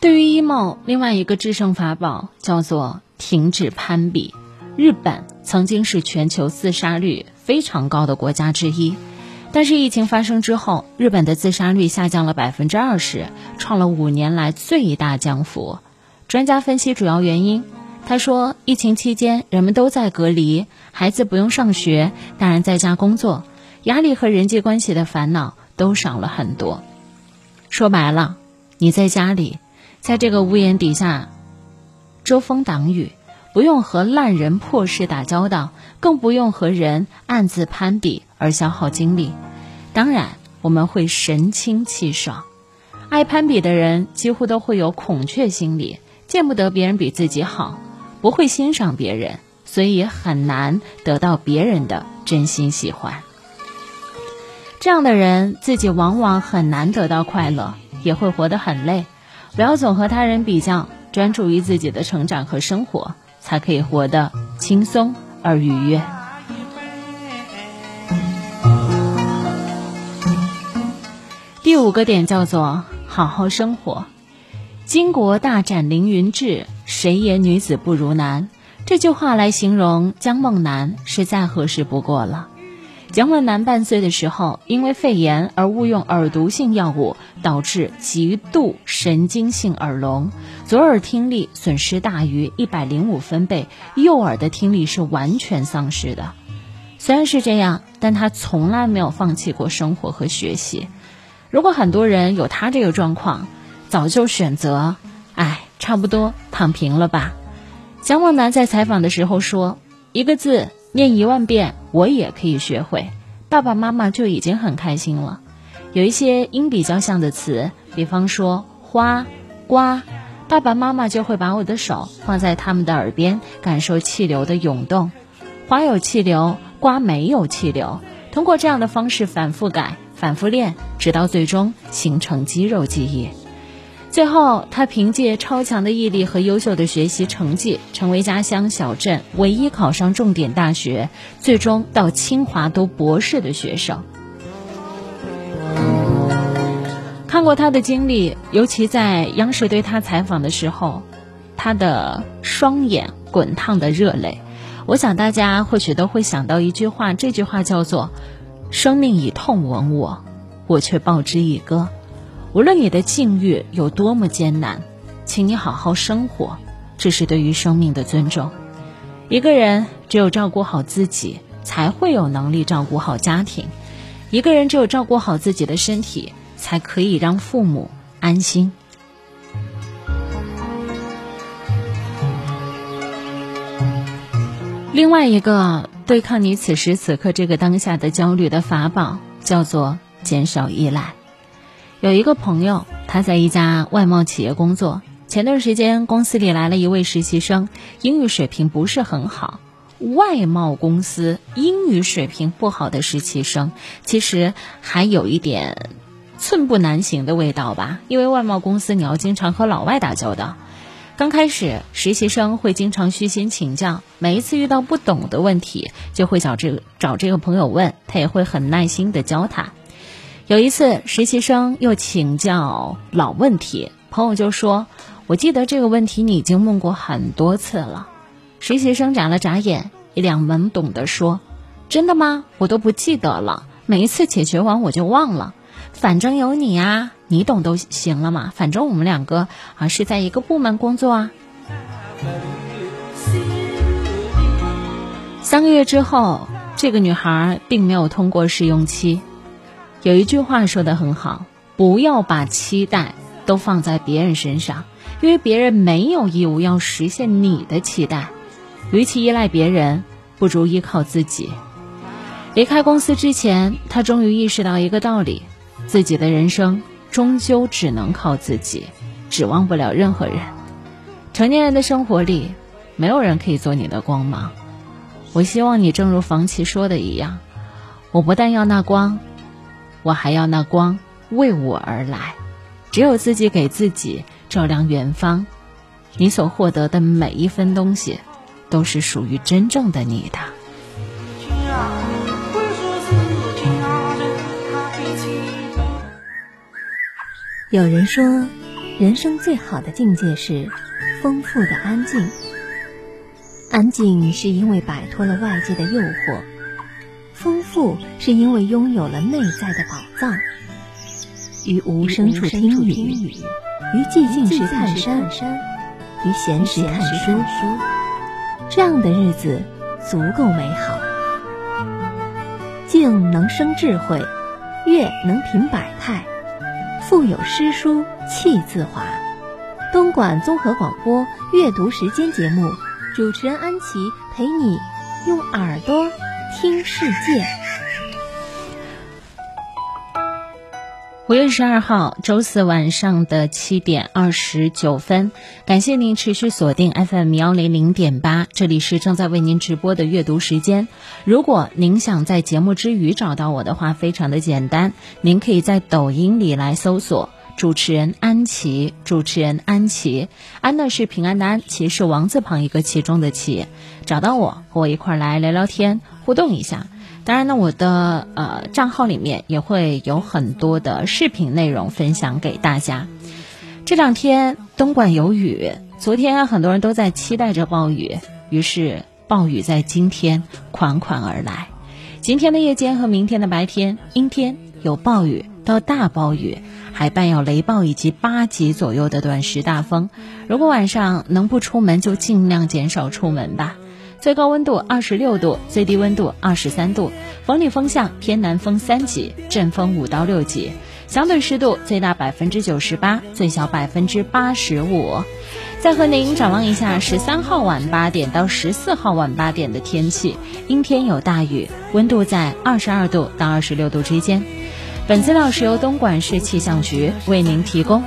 对于衣帽另外一个制胜法宝叫做停止攀比。日本曾经是全球自杀率非常高的国家之一，但是疫情发生之后，日本的自杀率下降了百分之二十，创了五年来最大降幅。专家分析主要原因，他说，疫情期间人们都在隔离，孩子不用上学，大人在家工作，压力和人际关系的烦恼都少了很多。说白了，你在家里。在这个屋檐底下，遮风挡雨，不用和烂人破事打交道，更不用和人暗自攀比而消耗精力。当然，我们会神清气爽。爱攀比的人几乎都会有孔雀心理，见不得别人比自己好，不会欣赏别人，所以很难得到别人的真心喜欢。这样的人自己往往很难得到快乐，也会活得很累。不要总和他人比较，专注于自己的成长和生活，才可以活得轻松而愉悦。第五个点叫做好好生活。巾帼大展凌云志，谁言女子不如男？这句话来形容江梦楠是再合适不过了。蒋梦楠半岁的时候，因为肺炎而误用耳毒性药物，导致极度神经性耳聋，左耳听力损失大于一百零五分贝，右耳的听力是完全丧失的。虽然是这样，但他从来没有放弃过生活和学习。如果很多人有他这个状况，早就选择，哎，差不多躺平了吧。蒋梦楠在采访的时候说：“一个字。”念一万遍，我也可以学会。爸爸妈妈就已经很开心了。有一些音比较像的词，比方说花、瓜，爸爸妈妈就会把我的手放在他们的耳边，感受气流的涌动。花有气流，瓜没有气流。通过这样的方式反复改、反复练，直到最终形成肌肉记忆。最后，他凭借超强的毅力和优秀的学习成绩，成为家乡小镇唯一考上重点大学、最终到清华读博士的学生。看过他的经历，尤其在央视对他采访的时候，他的双眼滚烫的热泪。我想大家或许都会想到一句话，这句话叫做：“生命以痛吻我，我却报之以歌。”无论你的境遇有多么艰难，请你好好生活，这是对于生命的尊重。一个人只有照顾好自己，才会有能力照顾好家庭；一个人只有照顾好自己的身体，才可以让父母安心。另外一个对抗你此时此刻这个当下的焦虑的法宝，叫做减少依赖。有一个朋友，他在一家外贸企业工作。前段时间，公司里来了一位实习生，英语水平不是很好。外贸公司英语水平不好的实习生，其实还有一点寸步难行的味道吧。因为外贸公司你要经常和老外打交道。刚开始，实习生会经常虚心请教，每一次遇到不懂的问题，就会找这个找这个朋友问，他也会很耐心的教他。有一次，实习生又请教老问题，朋友就说：“我记得这个问题你已经问过很多次了。”实习生眨了眨眼，一脸懵懂的说：“真的吗？我都不记得了，每一次解决完我就忘了。反正有你呀，你懂都行了嘛。反正我们两个啊是在一个部门工作啊。”三个月之后，这个女孩并没有通过试用期。有一句话说的很好，不要把期待都放在别人身上，因为别人没有义务要实现你的期待。与其依赖别人，不如依靠自己。离开公司之前，他终于意识到一个道理：自己的人生终究只能靠自己，指望不了任何人。成年人的生活里，没有人可以做你的光芒。我希望你正如房琪说的一样，我不但要那光。我还要那光为我而来，只有自己给自己照亮远方，你所获得的每一分东西，都是属于真正的你的。有人说，人生最好的境界是丰富的安静。安静是因为摆脱了外界的诱惑，丰富是因为拥有了内在的宝藏。于无声处听雨，于寂静时看山，于闲时看书，这样的日子足够美好。静能生智慧，乐能品百态，腹有诗书气自华。东莞综合广播阅读时间节目。主持人安琪陪你用耳朵听世界。五月十二号周四晚上的七点二十九分，感谢您持续锁定 FM 幺零零点八，这里是正在为您直播的阅读时间。如果您想在节目之余找到我的话，非常的简单，您可以在抖音里来搜索。主持人安琪，主持人安琪，安呢是平安的安，琪是王字旁一个其中的琪。找到我，和我一块来聊聊天，互动一下。当然呢，我的呃账号里面也会有很多的视频内容分享给大家。这两天东莞有雨，昨天很多人都在期待着暴雨，于是暴雨在今天款款而来。今天的夜间和明天的白天，阴天有暴雨到大暴雨。还伴有雷暴以及八级左右的短时大风，如果晚上能不出门，就尽量减少出门吧。最高温度二十六度，最低温度二十三度，风力风向偏南风三级，阵风五到六级，相对湿度最大百分之九十八，最小百分之八十五。再和您展望一下十三号晚八点到十四号晚八点的天气：阴天有大雨，温度在二十二度到二十六度之间。本资料是由东莞市气象局为您提供。